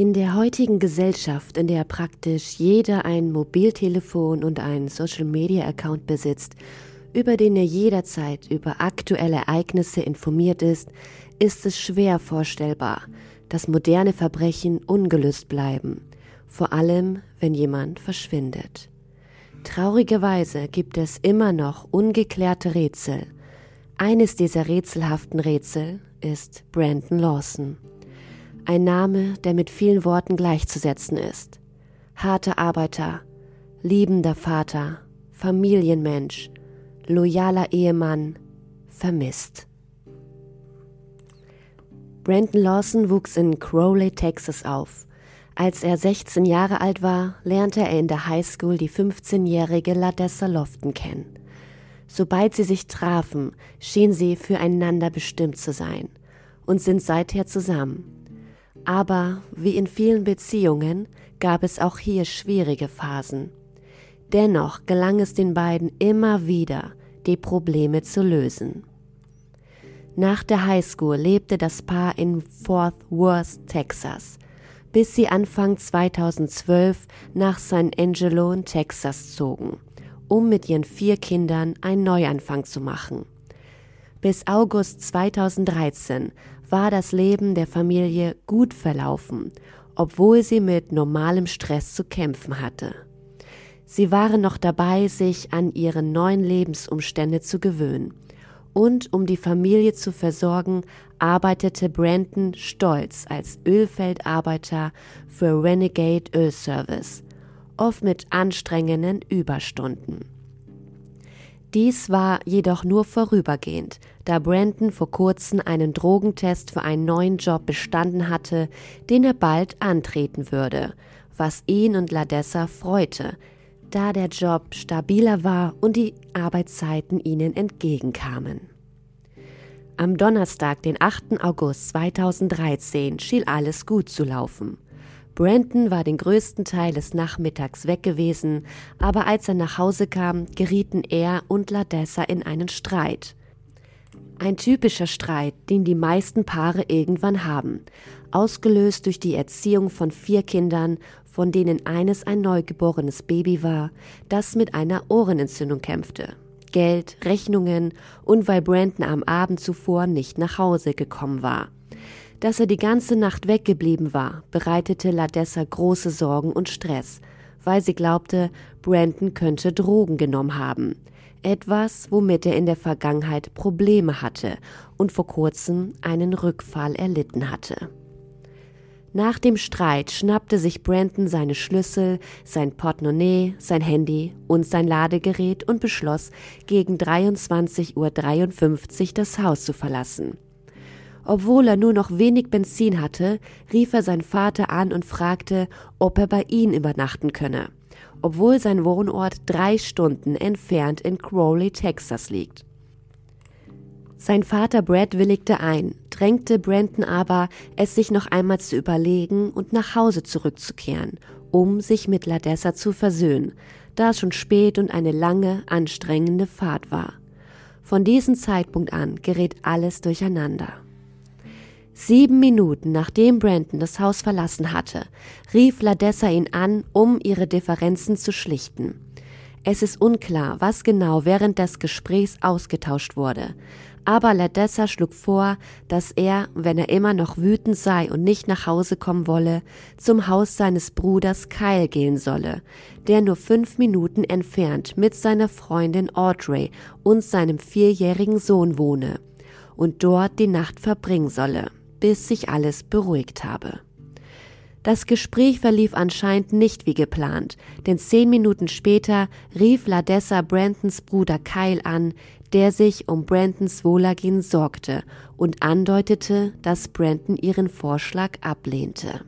In der heutigen Gesellschaft, in der praktisch jeder ein Mobiltelefon und einen Social-Media-Account besitzt, über den er jederzeit über aktuelle Ereignisse informiert ist, ist es schwer vorstellbar, dass moderne Verbrechen ungelöst bleiben, vor allem wenn jemand verschwindet. Traurigerweise gibt es immer noch ungeklärte Rätsel. Eines dieser rätselhaften Rätsel ist Brandon Lawson. Ein Name, der mit vielen Worten gleichzusetzen ist. Harter Arbeiter, liebender Vater, Familienmensch, loyaler Ehemann, vermisst. Brandon Lawson wuchs in Crowley, Texas auf. Als er 16 Jahre alt war, lernte er in der Highschool die 15-jährige Ladessa Lofton kennen. Sobald sie sich trafen, schien sie füreinander bestimmt zu sein und sind seither zusammen. Aber wie in vielen Beziehungen gab es auch hier schwierige Phasen. Dennoch gelang es den beiden immer wieder, die Probleme zu lösen. Nach der Highschool lebte das Paar in Fort Worth, Texas, bis sie Anfang 2012 nach San Angelo in Texas zogen, um mit ihren vier Kindern einen Neuanfang zu machen. Bis August 2013 war das Leben der Familie gut verlaufen, obwohl sie mit normalem Stress zu kämpfen hatte. Sie waren noch dabei, sich an ihre neuen Lebensumstände zu gewöhnen. Und um die Familie zu versorgen, arbeitete Brandon stolz als Ölfeldarbeiter für Renegade Öl Service, oft mit anstrengenden Überstunden. Dies war jedoch nur vorübergehend, da Brandon vor kurzem einen Drogentest für einen neuen Job bestanden hatte, den er bald antreten würde, was ihn und Ladessa freute, da der Job stabiler war und die Arbeitszeiten ihnen entgegenkamen. Am Donnerstag, den 8. August 2013, schien alles gut zu laufen. Brandon war den größten Teil des Nachmittags weg gewesen, aber als er nach Hause kam, gerieten er und Ladessa in einen Streit. Ein typischer Streit, den die meisten Paare irgendwann haben, ausgelöst durch die Erziehung von vier Kindern von denen eines ein neugeborenes Baby war, das mit einer Ohrenentzündung kämpfte. Geld, Rechnungen und weil Brandon am Abend zuvor nicht nach Hause gekommen war. Dass er die ganze Nacht weggeblieben war, bereitete Ladessa große Sorgen und Stress, weil sie glaubte, Brandon könnte Drogen genommen haben. Etwas, womit er in der Vergangenheit Probleme hatte und vor kurzem einen Rückfall erlitten hatte. Nach dem Streit schnappte sich Brandon seine Schlüssel, sein Portemonnaie, sein Handy und sein Ladegerät und beschloss, gegen 23.53 Uhr das Haus zu verlassen. Obwohl er nur noch wenig Benzin hatte, rief er seinen Vater an und fragte, ob er bei ihm übernachten könne, obwohl sein Wohnort drei Stunden entfernt in Crowley, Texas liegt. Sein Vater Brad willigte ein, drängte Brandon aber, es sich noch einmal zu überlegen und nach Hause zurückzukehren, um sich mit Ladessa zu versöhnen, da es schon spät und eine lange, anstrengende Fahrt war. Von diesem Zeitpunkt an gerät alles durcheinander. Sieben Minuten nachdem Brandon das Haus verlassen hatte, rief Ladessa ihn an, um ihre Differenzen zu schlichten. Es ist unklar, was genau während des Gesprächs ausgetauscht wurde, aber Ladessa schlug vor, dass er, wenn er immer noch wütend sei und nicht nach Hause kommen wolle, zum Haus seines Bruders Kyle gehen solle, der nur fünf Minuten entfernt mit seiner Freundin Audrey und seinem vierjährigen Sohn wohne und dort die Nacht verbringen solle, bis sich alles beruhigt habe. Das Gespräch verlief anscheinend nicht wie geplant, denn zehn Minuten später rief Ladessa Brandons Bruder Kyle an, der sich um Brandons Wohlergehen sorgte und andeutete, dass Brandon ihren Vorschlag ablehnte.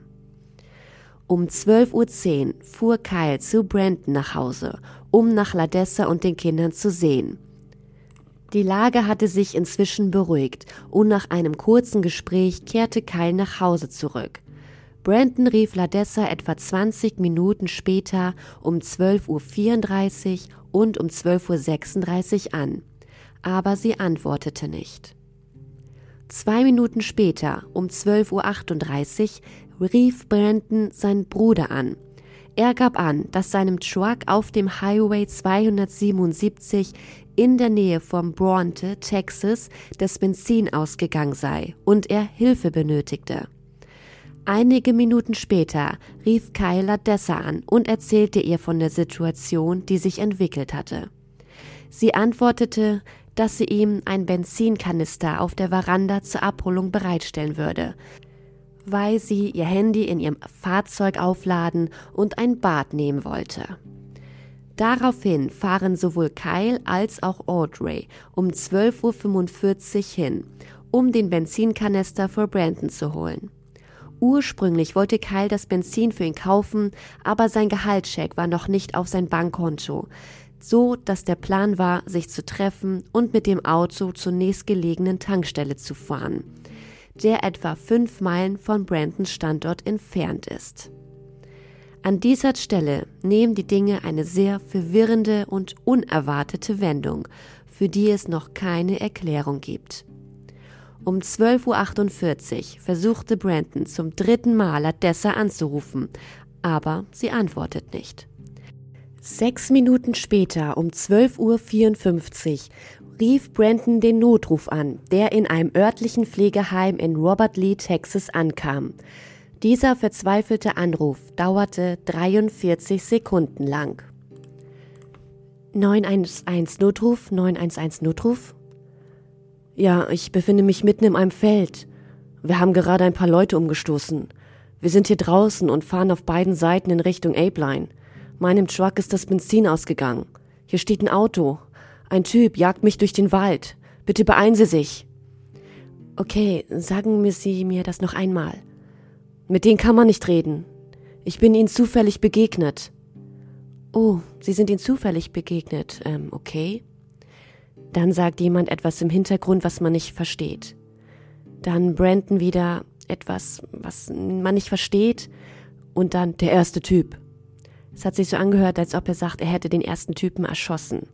Um 12.10 Uhr fuhr Kyle zu Brandon nach Hause, um nach Ladessa und den Kindern zu sehen. Die Lage hatte sich inzwischen beruhigt und nach einem kurzen Gespräch kehrte Kyle nach Hause zurück. Brandon rief Ladessa etwa 20 Minuten später um 12.34 Uhr und um 12.36 Uhr an aber sie antwortete nicht. Zwei Minuten später, um 12.38 Uhr, rief Brandon seinen Bruder an. Er gab an, dass seinem Truck auf dem Highway 277 in der Nähe von Bronte, Texas, das Benzin ausgegangen sei und er Hilfe benötigte. Einige Minuten später rief Kyle Ladessa an und erzählte ihr von der Situation, die sich entwickelt hatte. Sie antwortete, dass sie ihm ein Benzinkanister auf der Veranda zur Abholung bereitstellen würde, weil sie ihr Handy in ihrem Fahrzeug aufladen und ein Bad nehmen wollte. Daraufhin fahren sowohl Kyle als auch Audrey um 12.45 Uhr hin, um den Benzinkanister für Brandon zu holen. Ursprünglich wollte Kyle das Benzin für ihn kaufen, aber sein Gehaltscheck war noch nicht auf sein Bankkonto, so dass der Plan war, sich zu treffen und mit dem Auto zur nächstgelegenen Tankstelle zu fahren, der etwa fünf Meilen von Brandons Standort entfernt ist. An dieser Stelle nehmen die Dinge eine sehr verwirrende und unerwartete Wendung, für die es noch keine Erklärung gibt. Um 12.48 Uhr versuchte Brandon zum dritten Mal Adessa anzurufen, aber sie antwortet nicht. Sechs Minuten später, um 12.54 Uhr, rief Brandon den Notruf an, der in einem örtlichen Pflegeheim in Robert Lee, Texas ankam. Dieser verzweifelte Anruf dauerte 43 Sekunden lang. 911 Notruf, 911 Notruf. Ja, ich befinde mich mitten in einem Feld. Wir haben gerade ein paar Leute umgestoßen. Wir sind hier draußen und fahren auf beiden Seiten in Richtung Ape-Line. Meinem Truck ist das Benzin ausgegangen. Hier steht ein Auto. Ein Typ jagt mich durch den Wald. Bitte beeilen Sie sich. Okay, sagen Sie mir das noch einmal. Mit denen kann man nicht reden. Ich bin ihnen zufällig begegnet. Oh, Sie sind ihnen zufällig begegnet. Ähm, okay. Dann sagt jemand etwas im Hintergrund, was man nicht versteht. Dann Brandon wieder etwas, was man nicht versteht. Und dann der erste Typ. Es hat sich so angehört, als ob er sagt, er hätte den ersten Typen erschossen.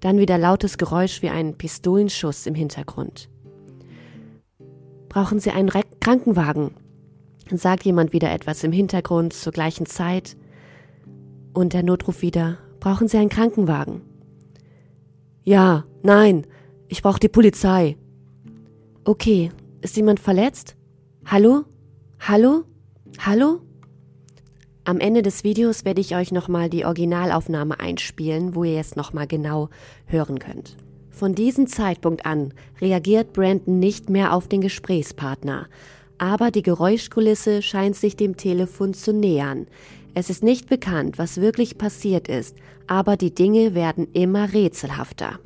Dann wieder lautes Geräusch wie ein Pistolenschuss im Hintergrund. Brauchen Sie einen Re Krankenwagen? Sagt jemand wieder etwas im Hintergrund zur gleichen Zeit. Und der Notruf wieder, brauchen Sie einen Krankenwagen? Ja, nein, ich brauche die Polizei. Okay, ist jemand verletzt? Hallo? Hallo? Hallo? Am Ende des Videos werde ich euch nochmal die Originalaufnahme einspielen, wo ihr es nochmal genau hören könnt. Von diesem Zeitpunkt an reagiert Brandon nicht mehr auf den Gesprächspartner, aber die Geräuschkulisse scheint sich dem Telefon zu nähern. Es ist nicht bekannt, was wirklich passiert ist, aber die Dinge werden immer rätselhafter.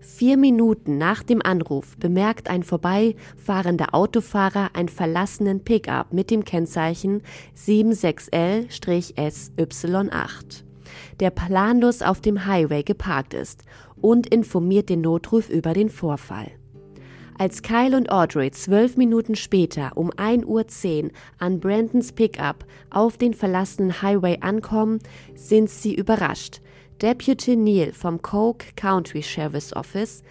Vier Minuten nach dem Anruf bemerkt ein vorbeifahrender Autofahrer einen verlassenen Pickup mit dem Kennzeichen 76L-SY8, der planlos auf dem Highway geparkt ist und informiert den Notruf über den Vorfall. Als Kyle und Audrey zwölf Minuten später um 1.10 Uhr an Brandons Pickup auf den verlassenen Highway ankommen, sind sie überrascht, Deputy Neal vom Coke County Sheriff's Office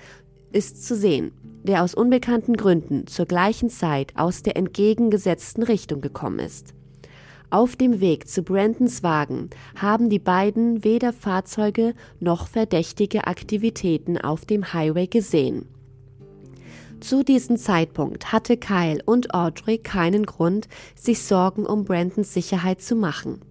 ist zu sehen, der aus unbekannten Gründen zur gleichen Zeit aus der entgegengesetzten Richtung gekommen ist. Auf dem Weg zu Brandons Wagen haben die beiden weder Fahrzeuge noch verdächtige Aktivitäten auf dem Highway gesehen. Zu diesem Zeitpunkt hatte Kyle und Audrey keinen Grund, sich Sorgen um Brandons Sicherheit zu machen.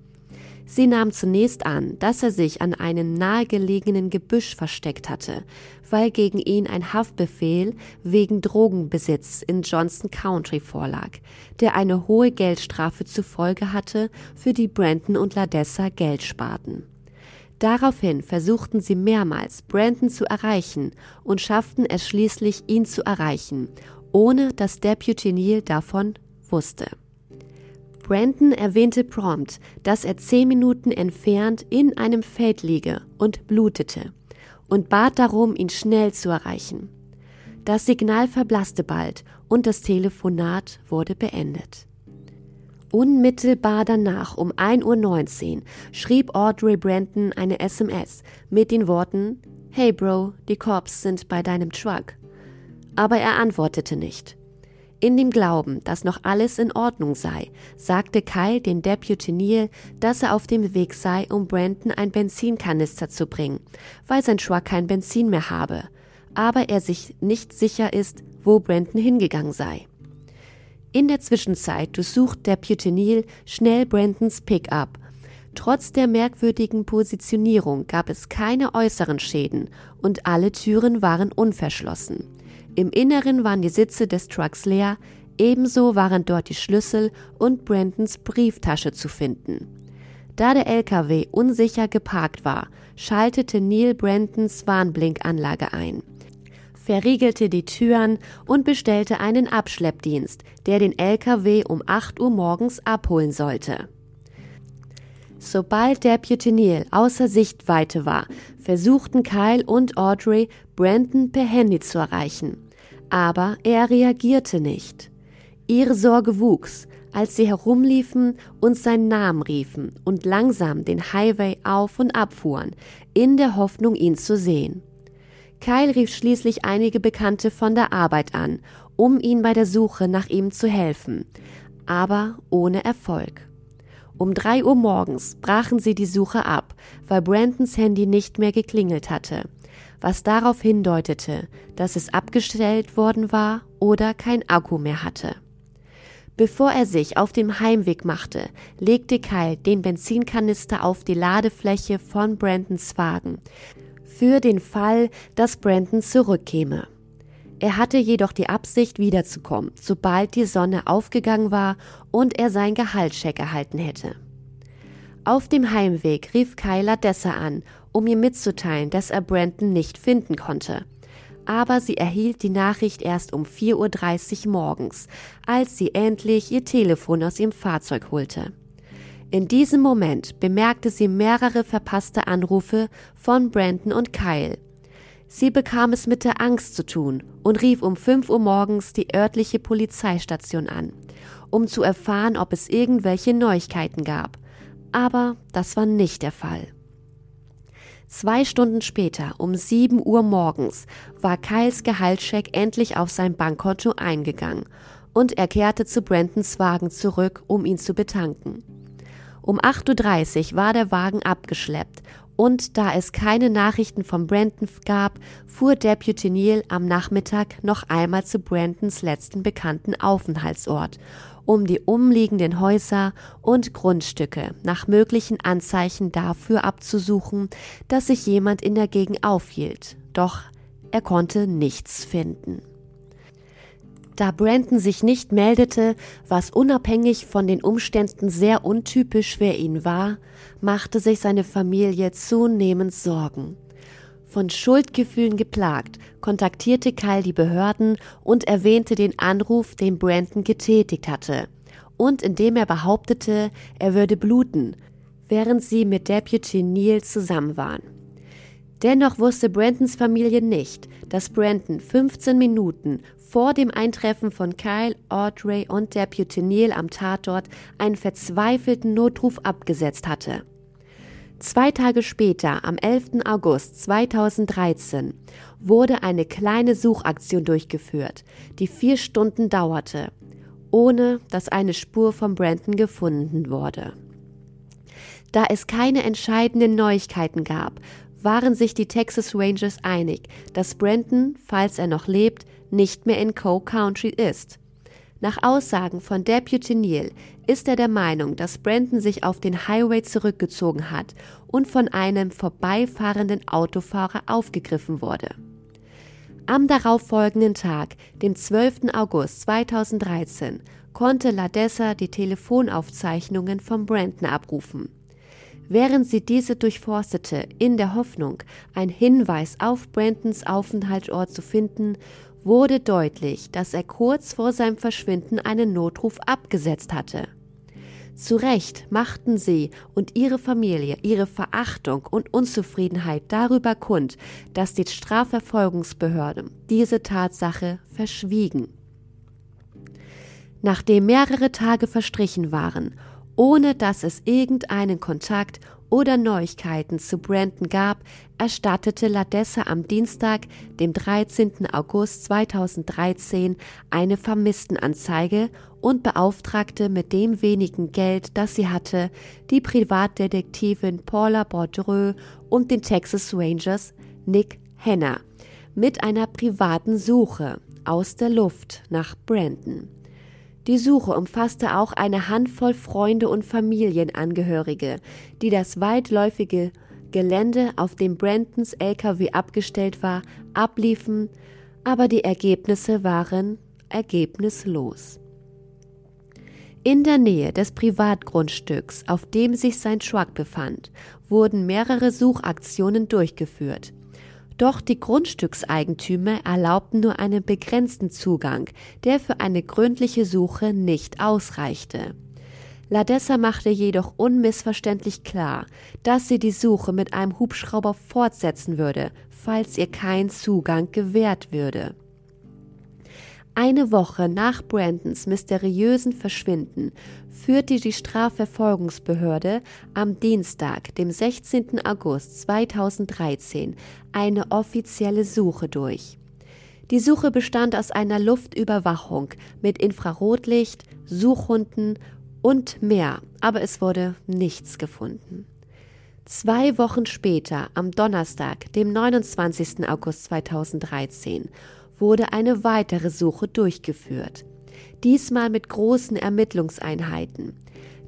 Sie nahm zunächst an, dass er sich an einem nahegelegenen Gebüsch versteckt hatte, weil gegen ihn ein Haftbefehl wegen Drogenbesitz in Johnson County vorlag, der eine hohe Geldstrafe zur Folge hatte, für die Brandon und Ladessa Geld sparten. Daraufhin versuchten sie mehrmals, Brandon zu erreichen und schafften es schließlich, ihn zu erreichen, ohne dass Deputy Neal davon wusste. Brandon erwähnte prompt, dass er zehn Minuten entfernt in einem Feld liege und blutete und bat darum, ihn schnell zu erreichen. Das Signal verblasste bald und das Telefonat wurde beendet. Unmittelbar danach, um 1.19 Uhr, schrieb Audrey Brandon eine SMS mit den Worten Hey Bro, die Cops sind bei deinem Truck. Aber er antwortete nicht. In dem Glauben, dass noch alles in Ordnung sei, sagte Kyle den Deputy Neil, dass er auf dem Weg sei, um Brandon ein Benzinkanister zu bringen, weil sein Truck kein Benzin mehr habe, aber er sich nicht sicher ist, wo Brandon hingegangen sei. In der Zwischenzeit durchsucht Deputy Neil schnell Brandons Pickup. Trotz der merkwürdigen Positionierung gab es keine äußeren Schäden und alle Türen waren unverschlossen. Im Inneren waren die Sitze des Trucks leer, ebenso waren dort die Schlüssel und Brandons Brieftasche zu finden. Da der LKW unsicher geparkt war, schaltete Neil Brandons Warnblinkanlage ein, verriegelte die Türen und bestellte einen Abschleppdienst, der den LKW um 8 Uhr morgens abholen sollte. Sobald Deputy Neil außer Sichtweite war, versuchten Kyle und Audrey, Brandon per Handy zu erreichen. Aber er reagierte nicht. Ihre Sorge wuchs, als sie herumliefen und seinen Namen riefen und langsam den Highway auf und abfuhren, in der Hoffnung, ihn zu sehen. Kyle rief schließlich einige Bekannte von der Arbeit an, um ihnen bei der Suche nach ihm zu helfen, aber ohne Erfolg. Um drei Uhr morgens brachen sie die Suche ab, weil Brandons Handy nicht mehr geklingelt hatte, was darauf hindeutete, dass es abgestellt worden war oder kein Akku mehr hatte. Bevor er sich auf dem Heimweg machte, legte Kyle den Benzinkanister auf die Ladefläche von Brandons Wagen, für den Fall, dass Brandon zurückkäme. Er hatte jedoch die Absicht, wiederzukommen, sobald die Sonne aufgegangen war und er sein Gehaltscheck erhalten hätte. Auf dem Heimweg rief Kyla Dessa an, um ihr mitzuteilen, dass er Brandon nicht finden konnte. Aber sie erhielt die Nachricht erst um 4.30 Uhr morgens, als sie endlich ihr Telefon aus ihrem Fahrzeug holte. In diesem Moment bemerkte sie mehrere verpasste Anrufe von Brandon und Kyle. Sie bekam es mit der Angst zu tun und rief um 5 Uhr morgens die örtliche Polizeistation an, um zu erfahren, ob es irgendwelche Neuigkeiten gab. Aber das war nicht der Fall. Zwei Stunden später, um 7 Uhr morgens, war Kyles Gehaltscheck endlich auf sein Bankkonto eingegangen und er kehrte zu Brandons Wagen zurück, um ihn zu betanken. Um 8.30 Uhr war der Wagen abgeschleppt und da es keine Nachrichten von Brandon gab, fuhr Deputy Neil am Nachmittag noch einmal zu Brandons letzten bekannten Aufenthaltsort, um die umliegenden Häuser und Grundstücke nach möglichen Anzeichen dafür abzusuchen, dass sich jemand in der Gegend aufhielt. Doch er konnte nichts finden. Da Brandon sich nicht meldete, was unabhängig von den Umständen sehr untypisch für ihn war, machte sich seine Familie zunehmend Sorgen. Von Schuldgefühlen geplagt, kontaktierte Kyle die Behörden und erwähnte den Anruf, den Brandon getätigt hatte. Und indem er behauptete, er würde bluten, während sie mit Deputy Neil zusammen waren. Dennoch wusste Brandons Familie nicht, dass Brandon 15 Minuten vor dem Eintreffen von Kyle, Audrey und Deputy Neil am Tatort einen verzweifelten Notruf abgesetzt hatte. Zwei Tage später, am 11. August 2013, wurde eine kleine Suchaktion durchgeführt, die vier Stunden dauerte, ohne dass eine Spur von Brandon gefunden wurde. Da es keine entscheidenden Neuigkeiten gab, waren sich die Texas Rangers einig, dass Brandon, falls er noch lebt, nicht mehr in Coe County ist. Nach Aussagen von Deputy Neal ist er der Meinung, dass Brandon sich auf den Highway zurückgezogen hat und von einem vorbeifahrenden Autofahrer aufgegriffen wurde. Am darauffolgenden Tag, dem 12. August 2013, konnte Ladessa die Telefonaufzeichnungen von Brandon abrufen. Während sie diese durchforstete, in der Hoffnung, einen Hinweis auf Brandons Aufenthaltsort zu finden, wurde deutlich, dass er kurz vor seinem Verschwinden einen Notruf abgesetzt hatte. Zu Recht machten sie und ihre Familie ihre Verachtung und Unzufriedenheit darüber kund, dass die Strafverfolgungsbehörden diese Tatsache verschwiegen. Nachdem mehrere Tage verstrichen waren, ohne dass es irgendeinen Kontakt oder Neuigkeiten zu Brandon gab, erstattete Ladessa am Dienstag, dem 13. August 2013, eine Vermisstenanzeige und beauftragte mit dem wenigen Geld, das sie hatte, die Privatdetektivin Paula Bordeaux und den Texas Rangers Nick Henner mit einer privaten Suche aus der Luft nach Brandon. Die Suche umfasste auch eine Handvoll Freunde und Familienangehörige, die das weitläufige Gelände, auf dem Brandons LKW abgestellt war, abliefen, aber die Ergebnisse waren ergebnislos. In der Nähe des Privatgrundstücks, auf dem sich sein Truck befand, wurden mehrere Suchaktionen durchgeführt. Doch die Grundstückseigentümer erlaubten nur einen begrenzten Zugang, der für eine gründliche Suche nicht ausreichte. Ladessa machte jedoch unmissverständlich klar, dass sie die Suche mit einem Hubschrauber fortsetzen würde, falls ihr kein Zugang gewährt würde. Eine Woche nach Brandons mysteriösen Verschwinden führte die Strafverfolgungsbehörde am Dienstag, dem 16. August 2013, eine offizielle Suche durch. Die Suche bestand aus einer Luftüberwachung mit Infrarotlicht, Suchhunden und mehr, aber es wurde nichts gefunden. Zwei Wochen später, am Donnerstag, dem 29. August 2013, wurde eine weitere Suche durchgeführt, diesmal mit großen Ermittlungseinheiten,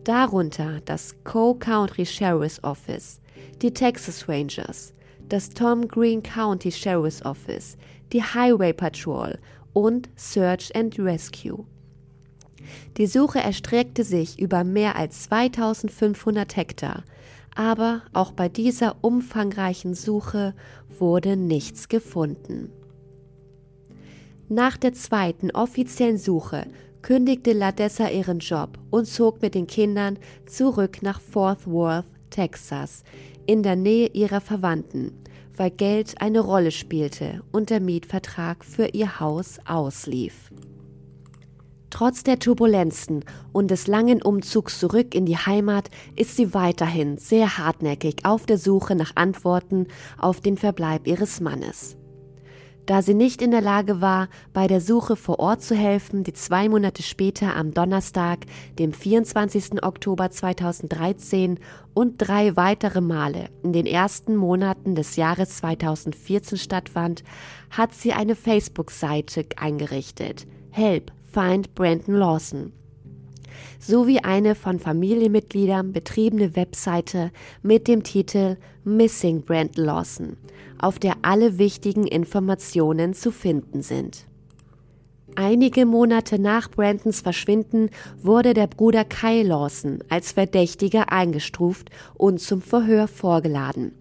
darunter das Co County Sheriff's Office, die Texas Rangers, das Tom Green County Sheriff's Office, die Highway Patrol und Search and Rescue. Die Suche erstreckte sich über mehr als 2500 Hektar, aber auch bei dieser umfangreichen Suche wurde nichts gefunden. Nach der zweiten offiziellen Suche kündigte Ladessa ihren Job und zog mit den Kindern zurück nach Fort Worth, Texas, in der Nähe ihrer Verwandten, weil Geld eine Rolle spielte und der Mietvertrag für ihr Haus auslief. Trotz der Turbulenzen und des langen Umzugs zurück in die Heimat ist sie weiterhin sehr hartnäckig auf der Suche nach Antworten auf den Verbleib ihres Mannes. Da sie nicht in der Lage war, bei der Suche vor Ort zu helfen, die zwei Monate später am Donnerstag, dem 24. Oktober 2013 und drei weitere Male in den ersten Monaten des Jahres 2014 stattfand, hat sie eine Facebook-Seite eingerichtet. Help, find Brandon Lawson sowie eine von Familienmitgliedern betriebene Webseite mit dem Titel Missing Brandon Lawson, auf der alle wichtigen Informationen zu finden sind. Einige Monate nach Brandons Verschwinden wurde der Bruder Kyle Lawson als Verdächtiger eingestuft und zum Verhör vorgeladen.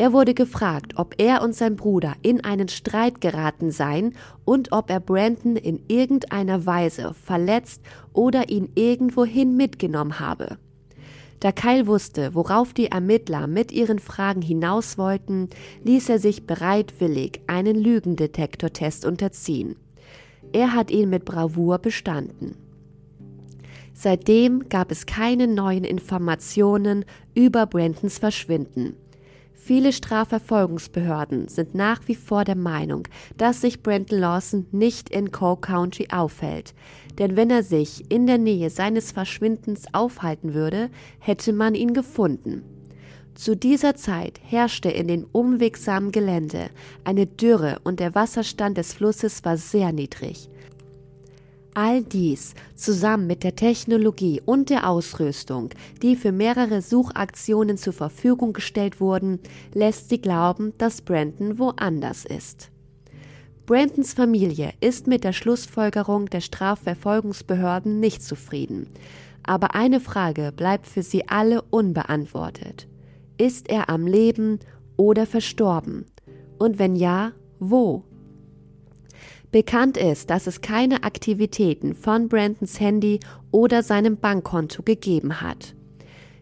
Er wurde gefragt, ob er und sein Bruder in einen Streit geraten seien und ob er Brandon in irgendeiner Weise verletzt oder ihn irgendwohin mitgenommen habe. Da Kyle wusste, worauf die Ermittler mit ihren Fragen hinaus wollten, ließ er sich bereitwillig einen Lügendetektortest unterziehen. Er hat ihn mit Bravour bestanden. Seitdem gab es keine neuen Informationen über Brandons Verschwinden. Viele Strafverfolgungsbehörden sind nach wie vor der Meinung, dass sich Brandon Lawson nicht in Cole County aufhält. Denn wenn er sich in der Nähe seines Verschwindens aufhalten würde, hätte man ihn gefunden. Zu dieser Zeit herrschte in dem unwegsamen Gelände eine Dürre und der Wasserstand des Flusses war sehr niedrig. All dies zusammen mit der Technologie und der Ausrüstung, die für mehrere Suchaktionen zur Verfügung gestellt wurden, lässt sie glauben, dass Brandon woanders ist. Brandons Familie ist mit der Schlussfolgerung der Strafverfolgungsbehörden nicht zufrieden. Aber eine Frage bleibt für sie alle unbeantwortet. Ist er am Leben oder verstorben? Und wenn ja, wo? Bekannt ist, dass es keine Aktivitäten von Brandons Handy oder seinem Bankkonto gegeben hat.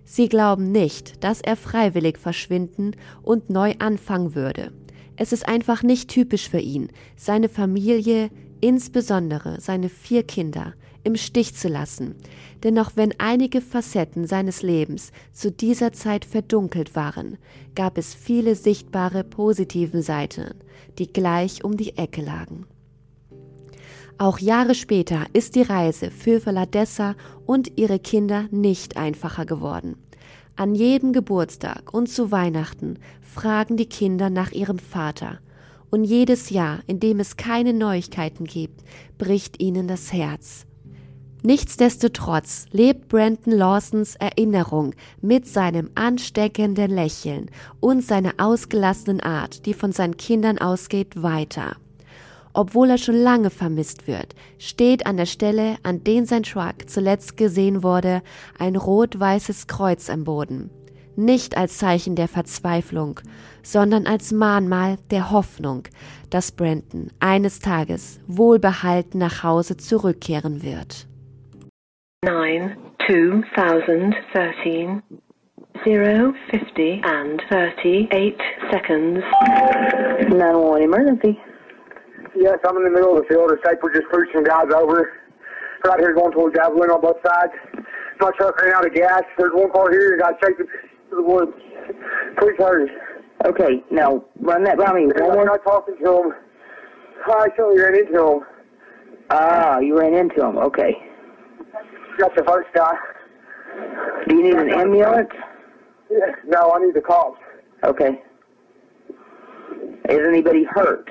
Sie glauben nicht, dass er freiwillig verschwinden und neu anfangen würde. Es ist einfach nicht typisch für ihn, seine Familie, insbesondere seine vier Kinder, im Stich zu lassen. Denn auch wenn einige Facetten seines Lebens zu dieser Zeit verdunkelt waren, gab es viele sichtbare positiven Seiten, die gleich um die Ecke lagen. Auch Jahre später ist die Reise für Valadessa und ihre Kinder nicht einfacher geworden. An jedem Geburtstag und zu Weihnachten fragen die Kinder nach ihrem Vater. Und jedes Jahr, in dem es keine Neuigkeiten gibt, bricht ihnen das Herz. Nichtsdestotrotz lebt Brandon Lawsons Erinnerung mit seinem ansteckenden Lächeln und seiner ausgelassenen Art, die von seinen Kindern ausgeht, weiter obwohl er schon lange vermisst wird, steht an der Stelle, an den sein Truck zuletzt gesehen wurde, ein rot-weißes Kreuz am Boden. Nicht als Zeichen der Verzweiflung, sondern als Mahnmal der Hoffnung, dass Brandon eines Tages wohlbehalten nach Hause zurückkehren wird. 9 2013 0 50 and 38 seconds. 911 emergency. Yes, I'm in the middle of the field. The Safer just pushed some guys over. Right here going towards Javelin on both sides. My truck ran out of gas. There's one car here and got chasing to the woods. Please hurry. Okay, now run that by me. One I'm more. not talking to him. I actually ran into him. Ah, you ran into him. Okay. Got the first guy. Do you need an ambulance? Yeah. No, I need the cops. Okay. Is anybody hurt?